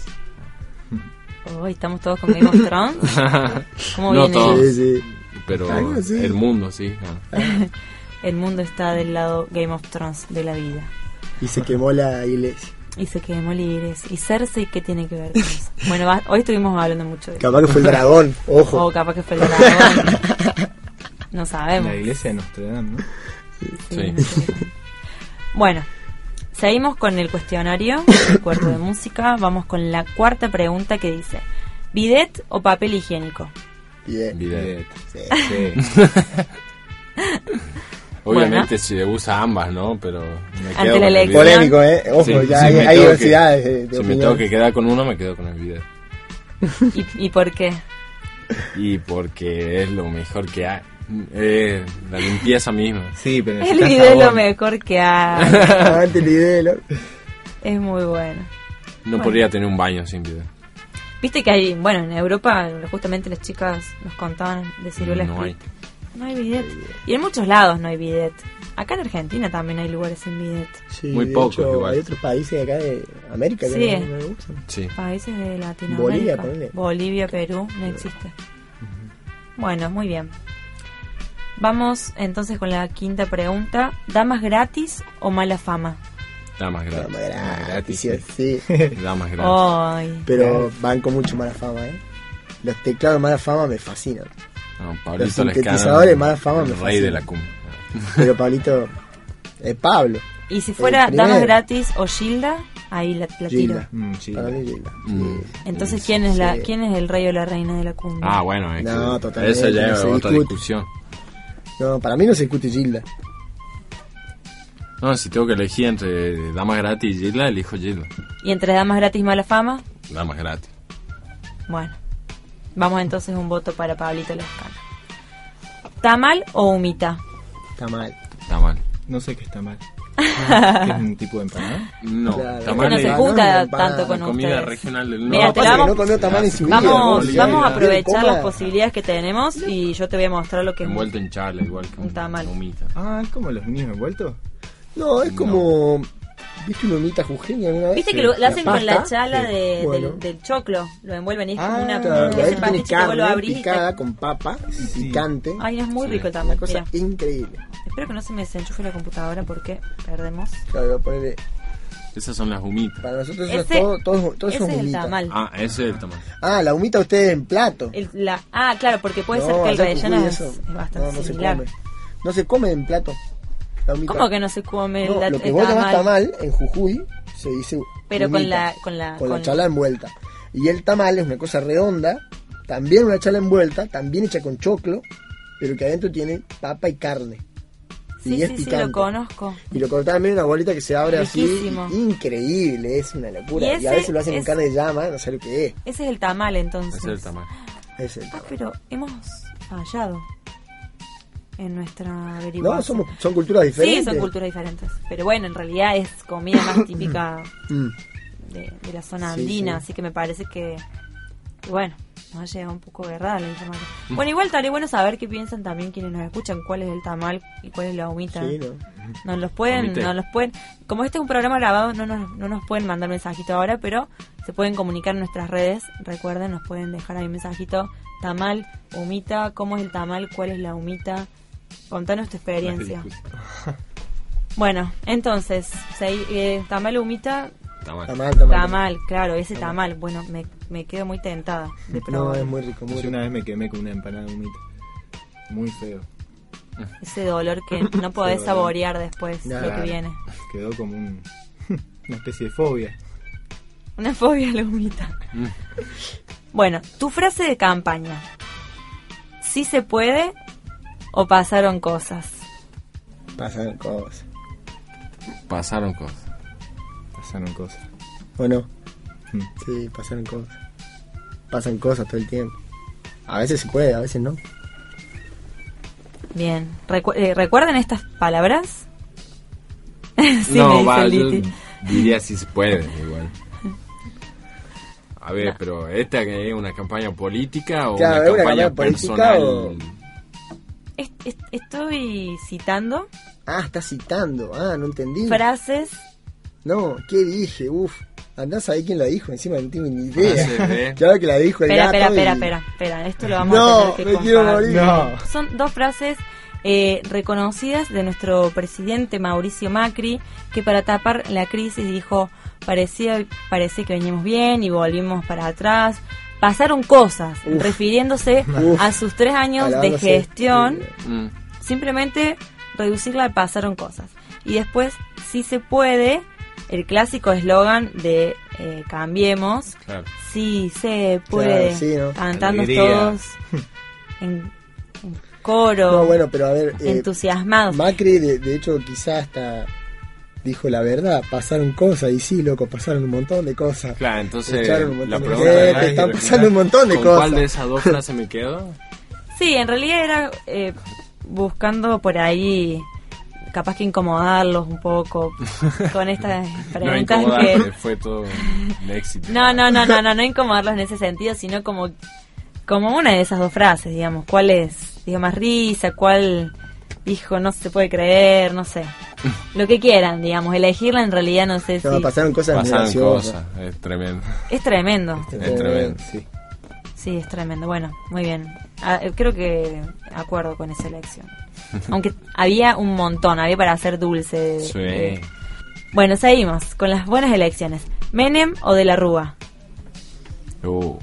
Hoy estamos todos con Game of Thrones. <laughs> ¿Cómo No viene? todos. Sí, sí. Pero el mundo, sí. ah. <laughs> El mundo está del lado Game of Thrones de la vida. Y se quemó la iglesia. Y se quemó Ligres. ¿Y Cersei qué tiene que ver con eso? <laughs> Bueno, va- hoy estuvimos hablando mucho de eso. Capaz que fue el dragón, ojo. O capaz que fue el dragón. No sabemos. la iglesia de Notre Dame, ¿no? Sí. Bueno, seguimos con el cuestionario, <laughs> el cuarto de música. Vamos con la cuarta pregunta que dice: ¿Bidet o papel higiénico? Bien. Bidet. Sí. Sí. <laughs> Obviamente se usa ambas, ¿no? Pero me Ante quedo la. Polémico, ¿eh? Ojo, Sí, ya si hay, hay diversidades de, de Si me tengo que quedar con uno, me quedo con el bidet. <laughs> ¿Y, y por qué? Y porque es lo mejor que hay. Eh, la limpieza misma. Sí, pero El bidet es lo mejor que hay. El idelo. Es muy bueno. No Bueno. podría tener un baño sin bidet. Viste que hay, bueno, en Europa, justamente las chicas nos contaban de ciruela No hay. No hay bidet. Y en muchos lados no hay bidet. Acá en Argentina también hay lugares sin bidet. Sí, Muy pocos igual. Hay otros países de acá de América que Sí. no, no lo usan. Sí. Países de Latinoamérica. Bolivia, ponele. Bolivia, Perú, no existe. Bueno, muy bien. Vamos entonces con la quinta pregunta. ¿Damas gratis o mala fama? Damas Dama gratis. gratis, gratis, sí, sí. sí. <laughs> Damas gratis. Ay, Pero van con mucho mala fama, ¿eh? Los teclados de mala fama me fascinan. No, Los Pablito sintetizadores de Lescano, mala fama el me rey de la cumbia. Pero Pablito. Es Pablo. y si fuera. Damas gratis o Gilda, ahí la, la tiro. Gilda. Mm, sí. Para mí, Gilda. Mm. Entonces, ¿quién es, la. ¿quién es el rey o la reina de la cumbia? Ah, bueno, es No, que totalmente, eso ya no es se otra discusión. No, para mí no se discute Gilda. No, si tengo que elegir entre Damas gratis y Gilda, elijo Gilda. ¿Y entre Damas gratis y mala fama? Damas gratis. Bueno, vamos entonces un voto para Pablito Lescano. ¿Tamal o humita? Está mal. Está mal. No sé qué está mal. ¿Qué <laughs> es un tipo de empanada? No, Claro. está Este mal. no se junta tanto con comida ustedes. regional del Mira, norte. te vamos- no comió tamal en su vida. Vamos, vamos a aprovechar las posibilidades que tenemos y yo te voy a mostrar lo que es Envuelto en charla, igual que Un tamal. humita. Ah, es como los niños envueltos. No, es como. ¿Viste una humita jujeña alguna vez? Viste que Sí. lo, lo hacen La con la chala sí. de- Bueno. del, del choclo, lo envuelven y es Ah, como una Claro, ese lo carne abrís te- picada con papa y Sí. picante. Ay, es muy Sí. rico el Una cosa Mira, increíble. espero que no se me desenchufe la computadora porque perdemos. Claro, voy a ponerle- Esas son las humitas. Para nosotros eso es Ese, todo, todo, todo ese eso es el tamal. Ah, ese es el tamal. Ah, la humita ustedes en plato. El- la, ah, claro, porque puede No, ser que el relleno es, eso- es bastante no, no se come. No se come en plato. La humita. ¿Cómo que no se come No, la- lo que vos llamás tamal? en Jujuy se dice Pero con la- con la- con la chala envuelta. Y el tamal es una cosa redonda, también una chala envuelta, también hecha con choclo, pero que adentro tiene papa y carne. Sí, y es sí, sí, lo conozco. Y lo cortás también en una bolita que se abre Riquísimo. así. Increíble, es una locura. Y Y, a veces lo hacen es- con carne de llama, no sé lo que es. Ese es el tamal entonces. Ese es el tamal. Es el Ah, tamal. pero hemos fallado en nuestra averiguación. No, somos, son culturas diferentes. Sí, son culturas diferentes. Pero bueno, en realidad es comida más <coughs> típica Mm. de, de la zona Sí, andina, sí. así que me parece que, que bueno, nos ha llegado un poco errada la información. Bueno, igual estaría bueno saber qué piensan también quienes nos escuchan, cuál es el tamal y cuál es la humita. Sí, ¿no? Nos los pueden, Omite. nos los pueden, como este es un programa grabado, no nos, no nos pueden mandar mensajito ahora, pero se pueden comunicar en nuestras redes. Recuerden, nos pueden dejar ahí un mensajito. Tamal, humita, ¿cómo es el tamal? ¿Cuál es la humita? Contanos tu experiencia. <laughs> Bueno, entonces, se- eh, tamal, humita, Tamal. Tamal, tamal. Tamal, claro, ese tamal. Bueno, me, me quedo muy tentada de No, probar es muy rico, muy Yo rico. una vez me quemé con una empanada de humita. Muy feo. ese dolor que <laughs> no podés saborear después lo que viene. Quedó como un, <laughs> una especie de fobia. Una fobia a la humita. Mm. Bueno, tu frase de campaña. ¿Sí se puede o pasaron cosas? Pasan cosas. Pasaron cosas. Pasaron cosas. ¿O no? Mm. Sí, pasaron cosas. Pasan cosas todo el tiempo. A veces se puede, a veces no. Bien. Recu- eh, ¿Recuerdan estas palabras? <laughs> sí, me no, va, yo Liti. diría si se puede, igual. <laughs> A ver, pero ¿esta que es una campaña política o Claro, ¿es una una campaña personal? o- Est- est- estoy citando Ah, está citando. Ah, no entendí. frases. No, ¿qué dije? Uf. Andá a saber quién la dijo, encima no tengo ni idea. Frases <laughs> de- Claro que la dijo el Espera, espera, espera, y- espera, espera. Esto lo vamos No, a tener que me quiero morir. No. Son dos frases eh, reconocidas de nuestro presidente Mauricio Macri, que para tapar la crisis dijo, parecía, parecía que veníamos bien y volvimos para atrás. Pasaron cosas, Uf. refiriéndose <laughs> Uf. a sus tres años de gestión. Mm, Simplemente reducirla a pasaron cosas. Y después, si se puede, el clásico eslogan de eh, Cambiemos, claro. sí se puede, Claro, sí, ¿no? cantando Alegría. todos en, en coro, No, bueno, pero a ver. eh, entusiasmados. Macri, de, de hecho, quizás hasta dijo la verdad. Pasaron cosas, y sí, loco, pasaron un montón de cosas. Claro, entonces la de pregunta gente, era, están pasando un montón de ¿con cosas. cuál de esas dos frases me quedo? Sí, en realidad era eh, buscando por ahí, capaz que incomodarlos un poco <laughs> con estas No preguntas incomodarte, que... fue todo un <laughs> éxito. No, no, no, no, no, no incomodarlos en ese sentido, sino como, como una de esas dos frases, digamos. ¿Cuál es? Digo, más risa, cuál dijo no se puede creer, no sé. <laughs> Lo que quieran, digamos. Elegirla en realidad no sé No, si... pasaron cosas Pasaron cosas, es tremendo. Es tremendo. Es tremendo. Sí. Sí, es tremendo. Bueno, muy bien. Ah, creo que acuerdo con esa elección. <laughs> Aunque había un montón, había para hacer dulce. Sí. eh. Bueno, seguimos con las buenas elecciones. ¿Menem o de la Rúa? Uh.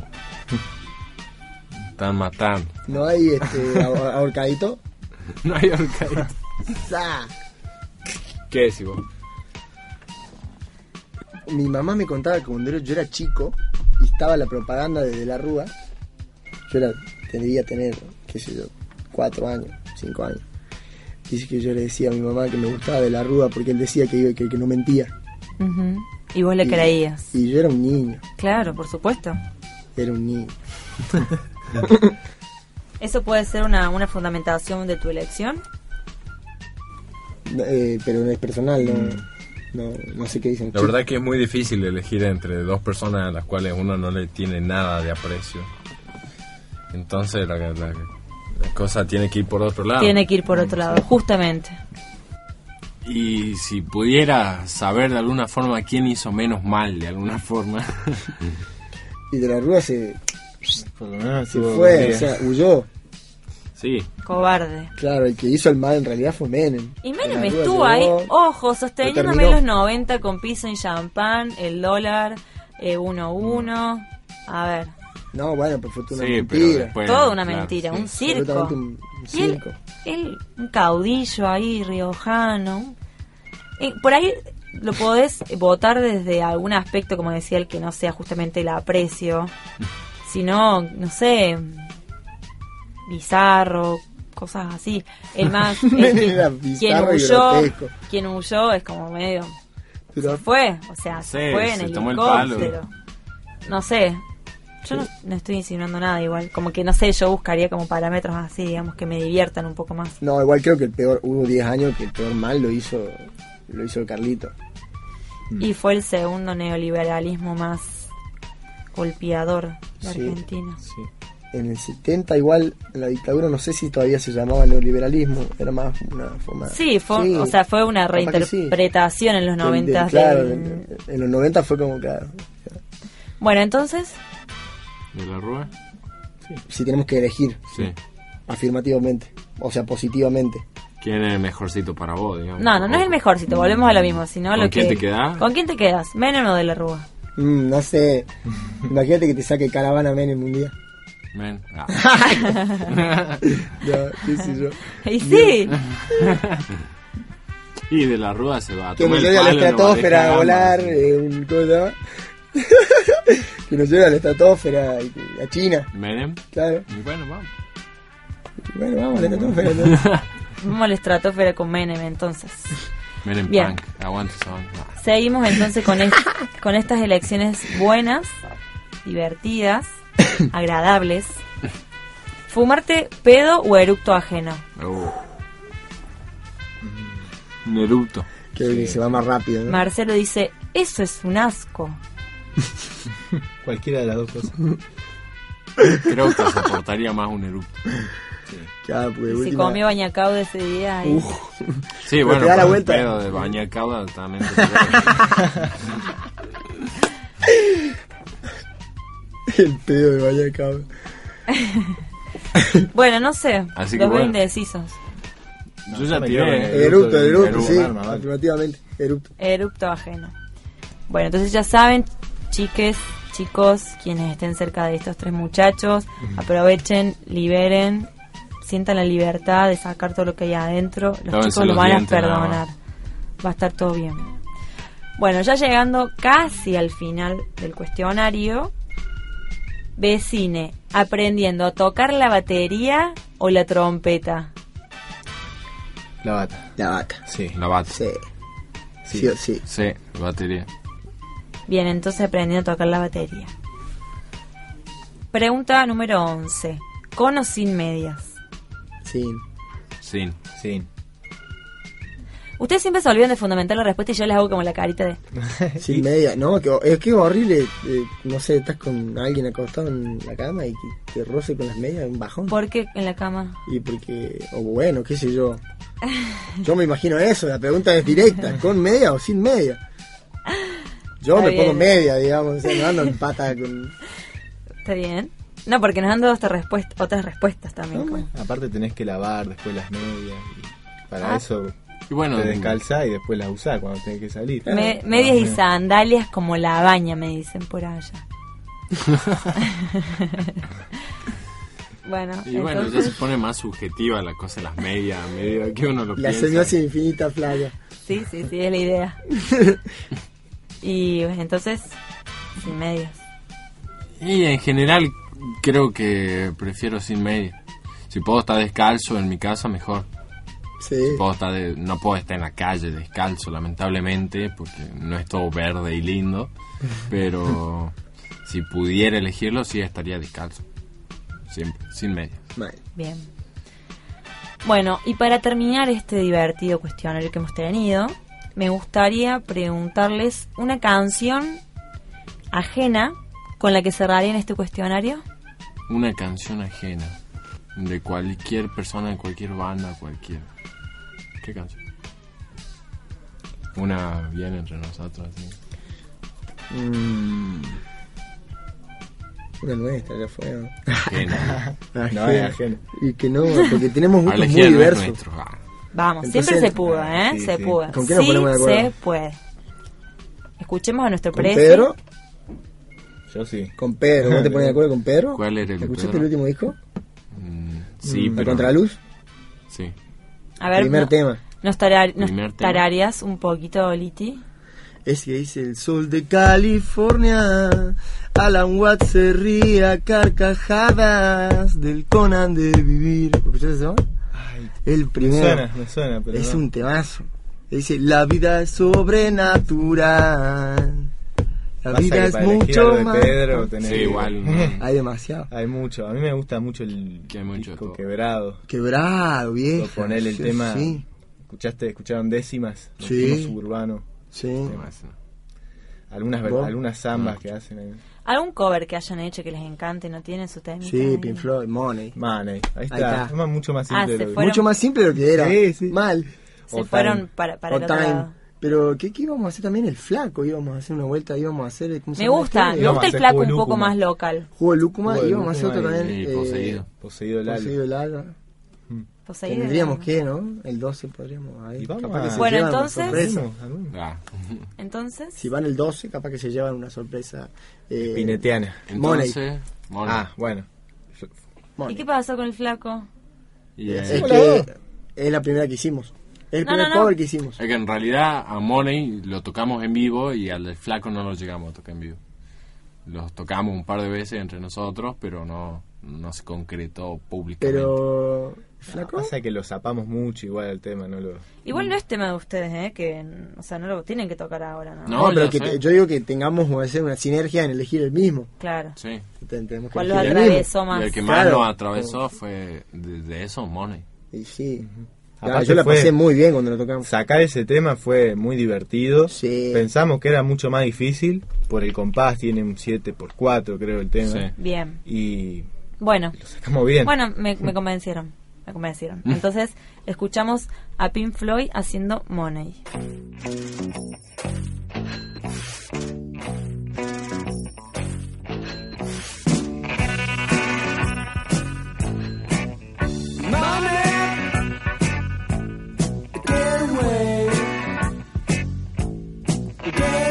<laughs> Están matando. No hay este ahor- ahorcadito. <laughs> No hay. Sa. ¿Qué decís vos? Mi mamá me contaba que cuando yo era chico y estaba la propaganda de, De la Rúa, yo era, debía tener, qué sé yo, cuatro años, cinco años. Dice que yo le decía a mi mamá que me gustaba de la Rúa porque él decía que, que, que no mentía. Y vos le Y- creías. Y yo era un niño, Claro, por supuesto. era un niño. <laughs> ¿Eso puede ser una, una fundamentación de tu elección? Eh, pero no es personal, no, no, no sé qué dicen. La verdad que es muy difícil elegir entre dos personas a las cuales uno no le tiene nada de aprecio. Entonces la, la- la cosa tiene que ir por otro lado. Tiene que ir por otro lado, justamente. Y si pudiera saber de alguna forma quién hizo menos mal, de alguna forma. <laughs> Y de la Rúa se, Por lo menos se fue, o sea, huyó. sí, Cobarde. Claro, el que hizo el mal en realidad fue Menem. Y Menem estuvo ahí, ojo, sosteniéndome los 90 con piso en champán, el dólar, 1-1. A ver, No, bueno, pues fue una sí, pero mentira. después. toda una claro, mentira, sí. un circo. Un, un Y él, circo. él, un caudillo ahí, riojano. Eh, por ahí lo podés votar desde algún aspecto, como decía el que no sea justamente el aprecio, sino, no sé, bizarro, cosas así. <laughs> El más. el quien huyó, quien huyó es como medio. Pero Se fue, o sea, se fue en se el el helicóptero. No sé. Yo no, no estoy insinuando nada igual. Como que no sé, yo buscaría como parámetros así, digamos, que me diviertan un poco más. No, igual creo que el peor, hubo 10 años que el peor mal lo hizo lo hizo Carlito. Y fue el segundo neoliberalismo más golpeador de Sí. Argentina. Sí. En el 70 igual, la dictadura no sé si todavía se llamaba neoliberalismo, era más una forma... Sí, fue, Sí, o sea, fue una sí. reinterpretación en los del- 90. del- claro, del- en, en los 90 fue como, claro, Bueno, entonces, ¿De la Rúa? si tenemos que elegir Sí. afirmativamente, o sea, positivamente. ¿Quién es el mejorcito para vos, digamos? No, no, no es el mejorcito, volvemos a lo mismo, sino ¿Con lo quién que... te quedás? ¿Con quién te quedas? Menem o de la Rúa. Mm, no sé. Imagínate que te saque caravana Menem un día. Men. Ah. <laughs> Ya, qué sé yo. Y sí, y de la Rúa se va a Que nos lleve a la no a estratosfera a volar, eh, un cosa. <laughs> que nos lleve a la estratosfera a China, Menem. claro. Y bueno, vamos. Bueno, vamos a la estratosfera. entonces. vamos al estratosfera con Menem entonces. Menem Bien. Punk. Aguante esa banda. Ah, Seguimos entonces con, es- <laughs> con estas elecciones buenas, divertidas, <coughs> agradables. ¿Fumarte pedo o eructo ajeno? Uh. Un eructo. que se va más rápido, ¿no? Marcelo dice, eso es un asco. <laughs> Cualquiera de las dos cosas. Creo que soportaría más un eructo. <laughs> Claro, porque de Si última- comió bañacao de ese día. Uf, Sí, bueno, te da la pero vuelta. <laughs> el pedo de baña cauda también. te el pedo de <laughs> vaya cabrón. Bueno, no sé. Así que los veo bueno. indecisos. Yo ya tiré. eh. Erupto, erupto, Eructo, sí, arma, vale. afirmativamente, erupto. Erupto ajeno. Bueno, entonces ya saben, chiques, chicos, quienes estén cerca de estos tres muchachos, aprovechen, liberen, sientan la libertad de sacar todo lo que hay adentro. Los Lávense chicos lo los van a dientes, perdonar. Va a estar todo bien. Bueno, ya llegando casi al final del cuestionario, vecine, aprendiendo a tocar la batería o la trompeta. La bata. La vaca. Sí. La bata. Sí. Sí. Sí sí. Sí, batería. Bien, entonces aprendiendo a tocar la batería. Pregunta número 11. ¿Con o sin medias? Sí. Sin. Sí. Ustedes siempre se olvidan de fundamentar la respuesta y yo les hago como la carita de... <laughs> Sin media. No, que, es que es horrible. eh, no sé, estás con alguien acostado en la cama y que te roce con las medias, un bajón. ¿Por qué en la cama? Y porque, o bueno, qué sé yo. Yo me imagino eso, la pregunta es directa, ¿con media o sin media? Yo Está me pongo media, digamos, o sea, no ando en pata con... ¿Está bien? No, porque nos han dado esta respuesta, otras respuestas también. Aparte tenés que lavar después las medias. y para Ah. eso Y bueno, te descalzás y después las usás cuando tenés que salir. Me- medias y sandalias como la baña, me dicen por allá. <laughs> bueno, y bueno, ya se pone más subjetiva la cosa de las medias, a medida que uno lo La piensa. semiosis infinita playa. sí, sí, sí, es la idea. <laughs> y entonces, sin medias. Y en general creo que prefiero sin media. Si puedo estar descalzo en mi casa, mejor. Sí. Puedo estar de- no puedo estar en la calle descalzo, lamentablemente, porque no es todo verde y lindo. <laughs> Pero si pudiera elegirlo, sí estaría descalzo. Siempre, sin media. Bien. Bueno, y para terminar este divertido cuestionario que hemos tenido, me gustaría preguntarles una canción ajena con la que cerrarían este cuestionario. Una canción ajena. De cualquier persona, de cualquier banda, cualquier. ¿Qué canción? Una bien entre nosotros, así. Mm. Una nuestra, ya fue. ¿no? Ajena. <laughs> No, Ajena. es ajeno. Y que no, porque tenemos gustos <laughs> muy diversos. nuestro. Ah. Vamos, Entonces- siempre se pudo, ¿eh? Sí, se sí. pudo. ¿Con quién nos sí ponemos de acuerdo? se puede. Escuchemos a nuestro ¿Con precio. Pedro? Yo sí. Con Pedro. ¿Vos te pones de acuerdo con Pedro? ¿Cuál era el ¿Escuchaste Pedro? el último disco? Mm, sí, ¿La pero. Contraluz? Sí. A ver, Primer no- tema. nos, tarar- nos Primer tema. tarareas un poquito, Liti. Es que dice el sol de California. Alan Watts se ríe a carcajadas del Conan de vivir. ¿Escuchaste eso? Ay, El me primero. suena, me suena, pero es no. un temazo. Dice, la vida es sobrenatural. La Pasa vida es mucho más. Pedro tenés Sí, igual. <laughs> no. Hay demasiado. Hay mucho. A mí me gusta mucho el Que mucho disco quebrado. Quebrado, viejo. Ponerle el Sí, tema. Sí, ¿Escuchaste? ¿Escucharon décimas? Los Sí. temas suburbanos. sí. ¿no? Algunas, algunas zambas que hacen ahí. ¿Algún cover que hayan hecho que les encante no tienen su tema? Sí, Pink Floyd, Money. Money. Ahí está. está. Es más- mucho más Ah, simple. se de lo que- fueron- Mucho más simple de lo que era. Sí, sí. Mal. Se O fueron Time. para, para el O otro Time. lado. Pero, ¿qué, ¿qué íbamos a hacer también? El flaco, íbamos a hacer una vuelta, íbamos a hacer... ¿cómo se Me gusta, este? me gusta el flaco un poco más local. Jugo de Lúcuma, Jugo íbamos a hacer otro también... y eh, Poseído. Poseído el. Poseído el alma. Pues ahí Tendríamos que, ¿no? El 12 podríamos. Ahí, capaz que a- se Bueno, entonces-. Ah, <laughs> Entonces, Si van el 12, capaz que se llevan una sorpresa. Eh, Pinetiana. entonces, Money. Ah, bueno. Money. ¿y qué pasó con el flaco? Eh, Es que es la primera que hicimos. Es el No, primer no, no. cover que hicimos. Es que en realidad a Money lo tocamos en vivo y al del flaco no lo llegamos a tocar en vivo. Los tocamos un par de veces entre nosotros, pero no, no se concretó públicamente. Pero. ¿Flaco? Pasa que lo zapamos mucho igual el tema, no lo... Igual no es tema de ustedes, ¿eh? Que, o sea, no lo tienen que tocar ahora, ¿no? No, No, pero que te- yo digo que tengamos como hacer una sinergia en elegir el mismo. Claro. Sí. Ten- tenemos que ¿Cuál lo elegir el atravesó Y más? el que más Claro. nos atravesó fue de, de eso, Money. Y sí. Ah, Aparte yo la fue- pasé muy bien cuando lo tocamos. Sacar ese tema fue muy divertido. Sí. Pensamos que era mucho más difícil. Por el compás tiene un 7x4 creo el tema. Sí. Bien. Y Bueno, lo sacamos bien. bueno, me, me <laughs> convencieron. Me convencieron. Entonces, escuchamos a Pink Floyd haciendo Money. Yeah.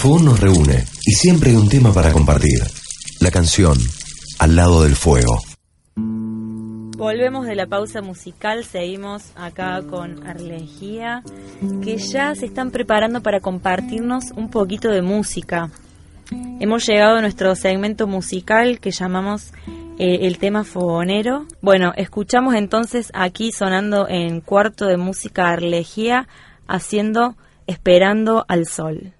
Fogón nos reúne y siempre hay un tema para compartir. La canción, Al lado del fuego. Volvemos de la pausa musical, seguimos acá con Arlegía, que ya se están preparando para compartirnos un poquito de música. Hemos llegado a nuestro segmento musical que llamamos eh, el tema fogonero. Bueno, escuchamos entonces aquí sonando en cuarto de música Arlegía haciendo Esperando al Sol.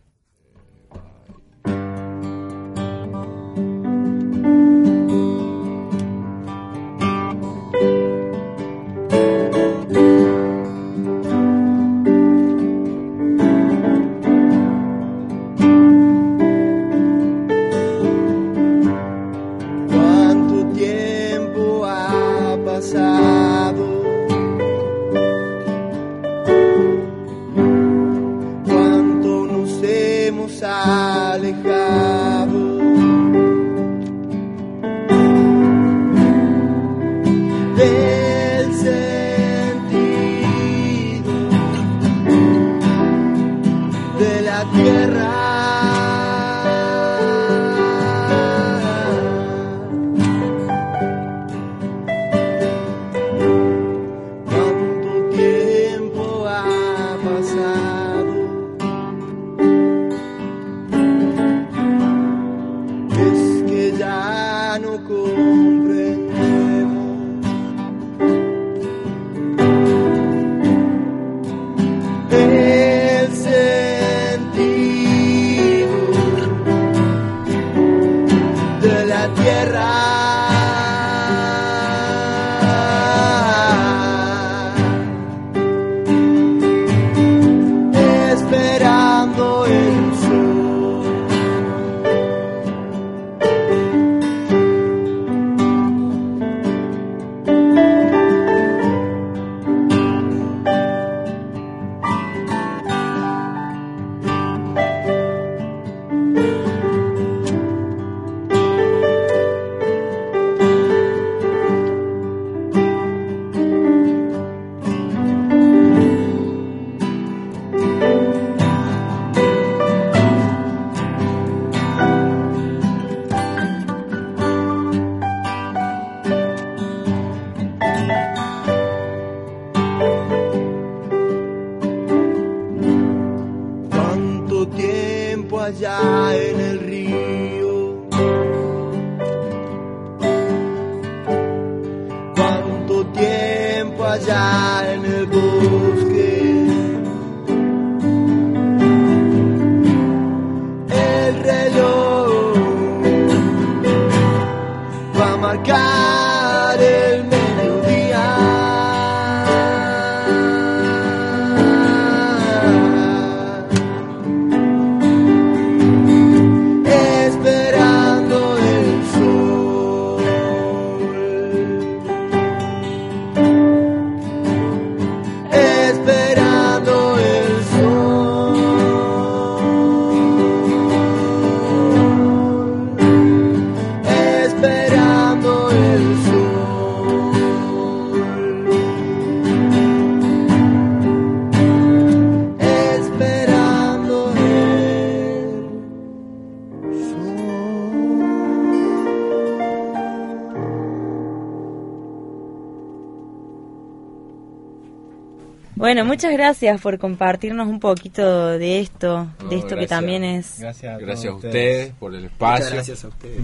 Muchas gracias por compartirnos un poquito de esto, No, de esto que también es... Gracias a, Gracias a ustedes por el Muchas espacio, gracias a ustedes.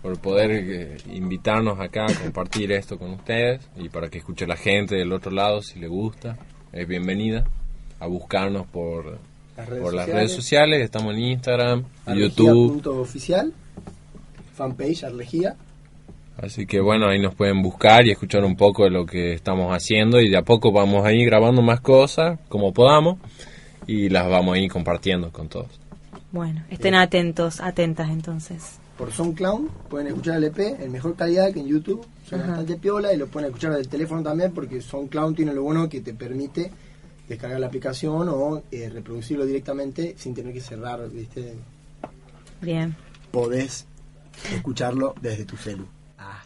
por poder eh, invitarnos acá a compartir esto con ustedes y para que escuche la gente del otro lado si le gusta. Es bienvenida a buscarnos por, Las redes por las sociales. redes sociales. Estamos en Instagram, Arlegía YouTube. punto oficial, fanpage Arlegía. Así que bueno, ahí nos pueden buscar y escuchar un poco de lo que estamos haciendo y de a poco vamos a ir grabando más cosas como podamos y las vamos a ir compartiendo con todos. Bueno, estén atentos, atentas entonces. Por SoundCloud pueden escuchar el EP en mejor calidad que en YouTube. Son Ajá. bastante piola y lo pueden escuchar del teléfono también porque SoundCloud tiene lo bueno que te permite descargar la aplicación o eh, reproducirlo directamente sin tener que cerrar, ¿viste? Bien. Podés escucharlo desde tu celu.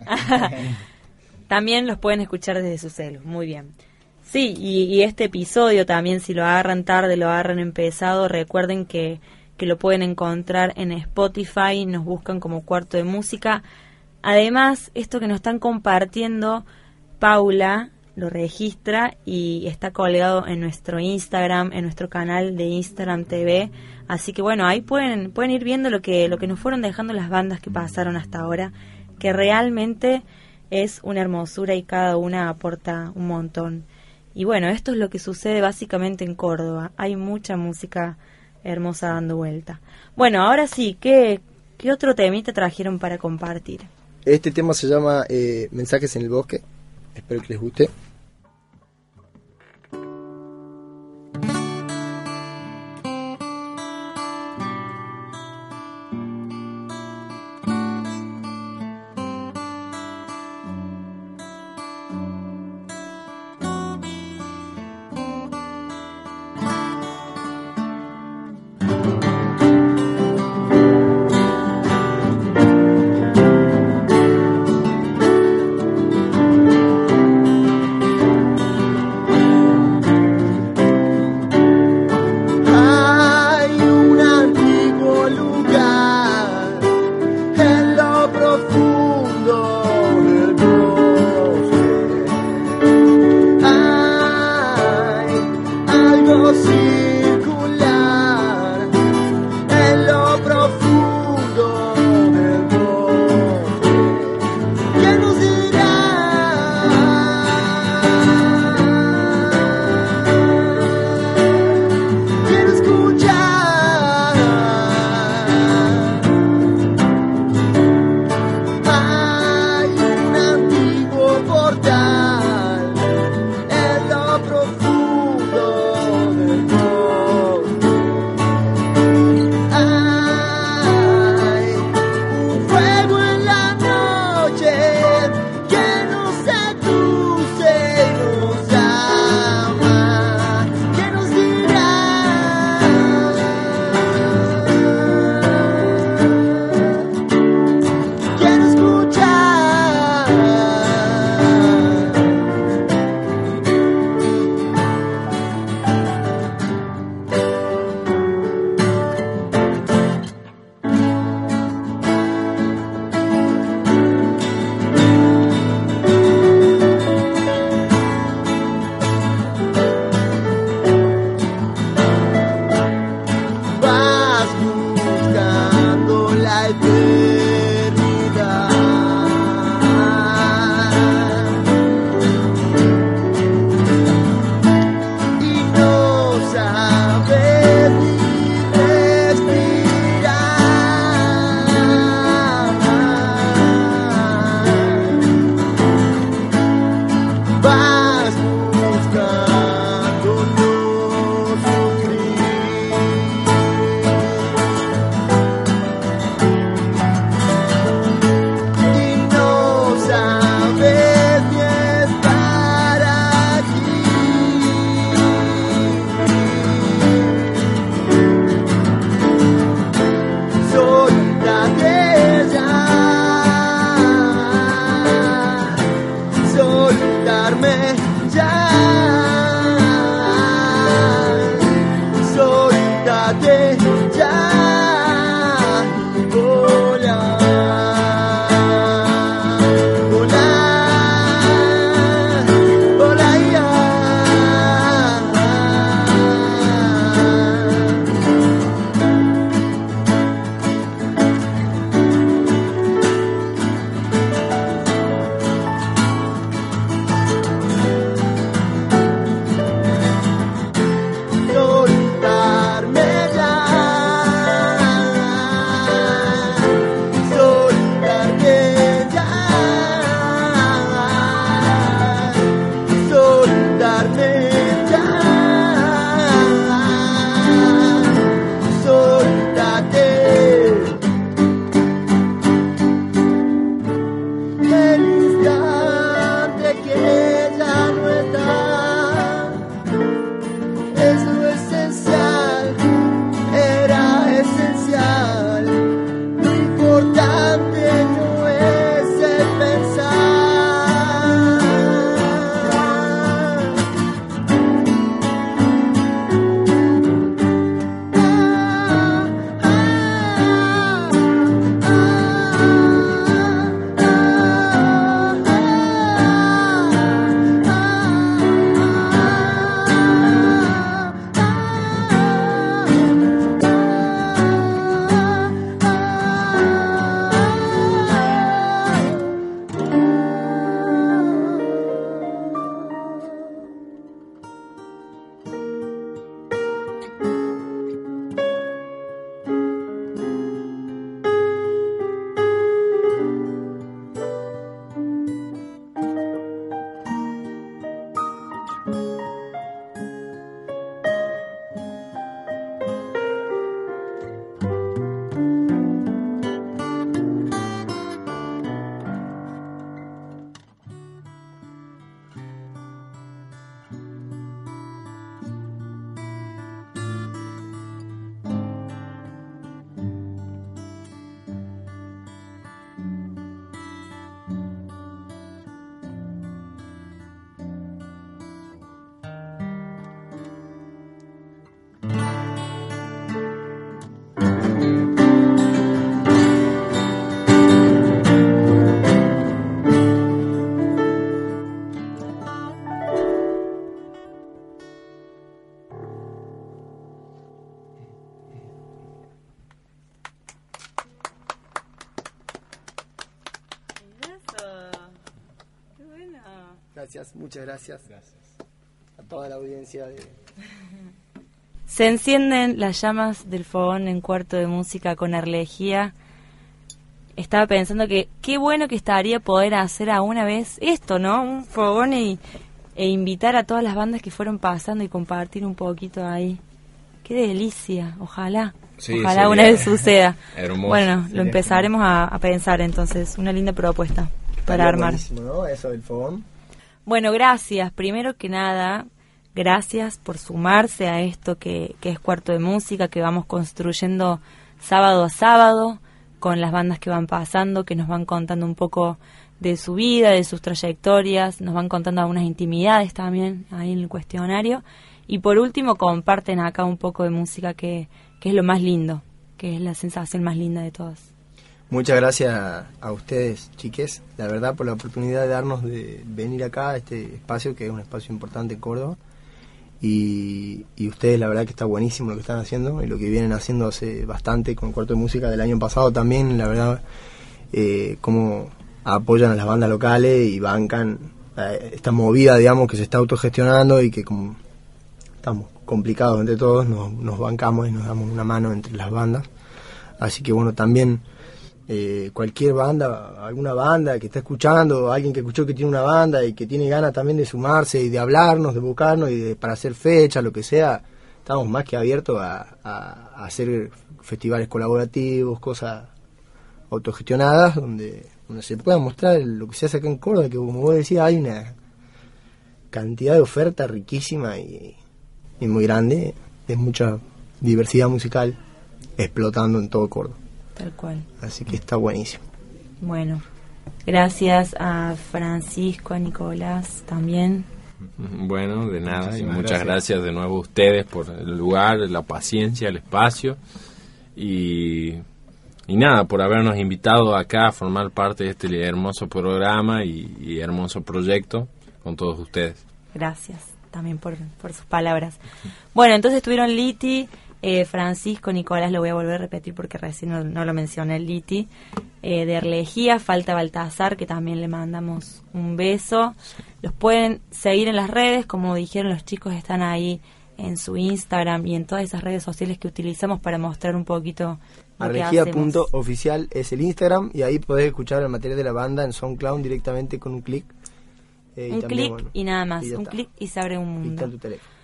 <laughs> También los pueden escuchar desde su celu, muy bien. Sí, y, y este episodio también, si lo agarran tarde, lo agarran empezado, recuerden que, que lo pueden encontrar en Spotify, nos buscan como cuarto de música. Además, esto que nos están compartiendo, Paula lo registra y está colgado en nuestro Instagram, en nuestro canal de Instagram TV. Así que bueno, ahí pueden, pueden ir viendo lo que, lo que nos fueron dejando las bandas que pasaron hasta ahora, que realmente es una hermosura y cada una aporta un montón. Y bueno, esto es lo que sucede básicamente en Córdoba. Hay mucha música hermosa dando vuelta. Bueno, ahora sí, ¿qué, qué otro temita trajeron para compartir? Este tema se llama eh, Mensajes en el Bosque. Espero que les guste. Gracias, muchas gracias. A toda la audiencia de... Se encienden las llamas del fogón en cuarto de música con Arlegía. Estaba pensando que qué bueno que estaría poder hacer a una vez esto, ¿no? Un fogón y, e invitar a todas las bandas que fueron pasando y compartir un poquito ahí. Qué delicia, ojalá. Sí, ojalá sería una vez suceda. <laughs> hermoso. Bueno, lo empezaremos a, a pensar entonces. Una linda propuesta para armar. Eso del fogón. Bueno, gracias. Primero que nada, gracias por sumarse a esto que, que es Cuarto de Música, que vamos construyendo sábado a sábado con las bandas que van pasando, que nos van contando un poco de su vida, de sus trayectorias, nos van contando algunas intimidades también ahí en el cuestionario. Y por último, comparten acá un poco de música que, que es lo más lindo, que es la sensación más linda de todas. Muchas gracias a, ustedes, chiques, la verdad, por la oportunidad de darnos de venir acá a este espacio, que es un espacio importante en Córdoba. Y, y ustedes, la verdad, que está buenísimo lo que están haciendo y lo que vienen haciendo hace bastante con el cuarto de música del año pasado también, la verdad, eh, cómo apoyan a las bandas locales y bancan eh, esta movida, digamos, que se está autogestionando y que como estamos complicados entre todos, nos, nos bancamos y nos damos una mano entre las bandas. Así que bueno, también eh, cualquier banda, alguna banda que está escuchando, alguien que escuchó que tiene una banda y que tiene ganas también de sumarse y de hablarnos, de buscarnos y de, para hacer fecha, lo que sea, estamos más que abiertos a, hacer festivales colaborativos, cosas autogestionadas, donde, donde se pueda mostrar lo que se hace acá en Córdoba, que como vos decías, hay una cantidad de oferta riquísima y, y muy grande, de mucha diversidad musical explotando en todo Córdoba. Tal cual. Así que está buenísimo. Bueno, gracias a Francisco, a Nicolás también. Bueno, de nada, y muchas gracias. gracias. de nuevo a ustedes por el lugar, la paciencia, el espacio y, y nada, por habernos invitado acá a formar parte de este hermoso programa y, y hermoso proyecto con todos ustedes. Gracias también por, por sus palabras. Bueno, entonces estuvieron Liti, eh, Francisco, Nicolás, lo voy a volver a repetir porque recién no, no lo mencioné, Liti, eh, de Erlegía, falta Baltazar, que también le mandamos un beso. Los pueden seguir en las redes, como dijeron los chicos, están ahí en su Instagram y en todas esas redes sociales que utilizamos para mostrar un poquito. Arregía.oficial es el Instagram y ahí podés escuchar el material de la banda en SoundCloud directamente con un clic. Eh, Un clic bueno, y nada más, un clic y se abre un Y está mundo. tu teléfono.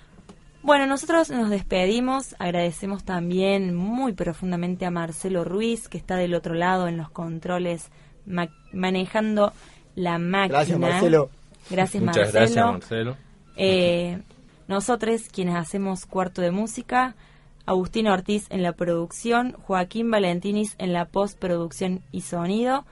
Bueno, nosotros nos despedimos, agradecemos también muy profundamente a Marcelo Ruiz, que está del otro lado en los controles, ma- manejando la máquina. Gracias, Marcelo. Gracias, Muchas Marcelo. gracias, Marcelo. Eh, nosotros, quienes hacemos Cuarto de Música, Agustín Ortiz en la producción, Joaquín Valentinis en la postproducción y sonido,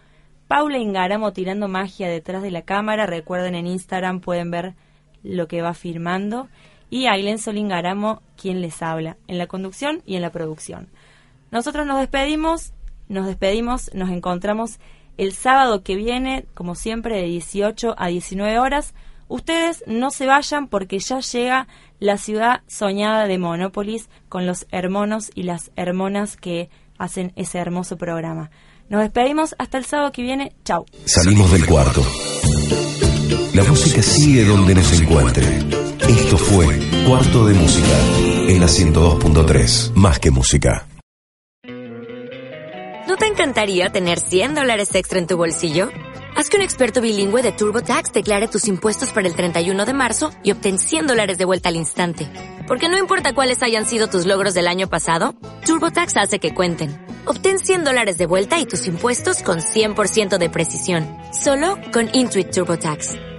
Paula Ingaramo tirando magia detrás de la cámara, recuerden en Instagram pueden ver lo que va firmando, y Ailén Solingaramo quien les habla, en la conducción y en la producción. Nosotros nos despedimos, nos despedimos, nos encontramos el sábado que viene, como siempre, de 18 a 19 horas. Ustedes no se vayan porque ya llega la ciudad soñada de Monópolis con los hermanos y las hermanas que hacen ese hermoso programa. Nos despedimos hasta el sábado que viene. Chau. Salimos del cuarto. La música sigue donde nos encuentre. Esto fue Cuarto de Música en la 102.3. Más que música. ¿No te encantaría tener 100 dólares extra en tu bolsillo? Haz que un experto bilingüe de TurboTax declare tus impuestos para el 31 de marzo y obtén 100 dólares de vuelta al instante. Porque no importa cuáles hayan sido tus logros del año pasado, TurboTax hace que cuenten. Obtén 100 dólares de vuelta y tus impuestos con 100% de precisión. Solo con Intuit TurboTax.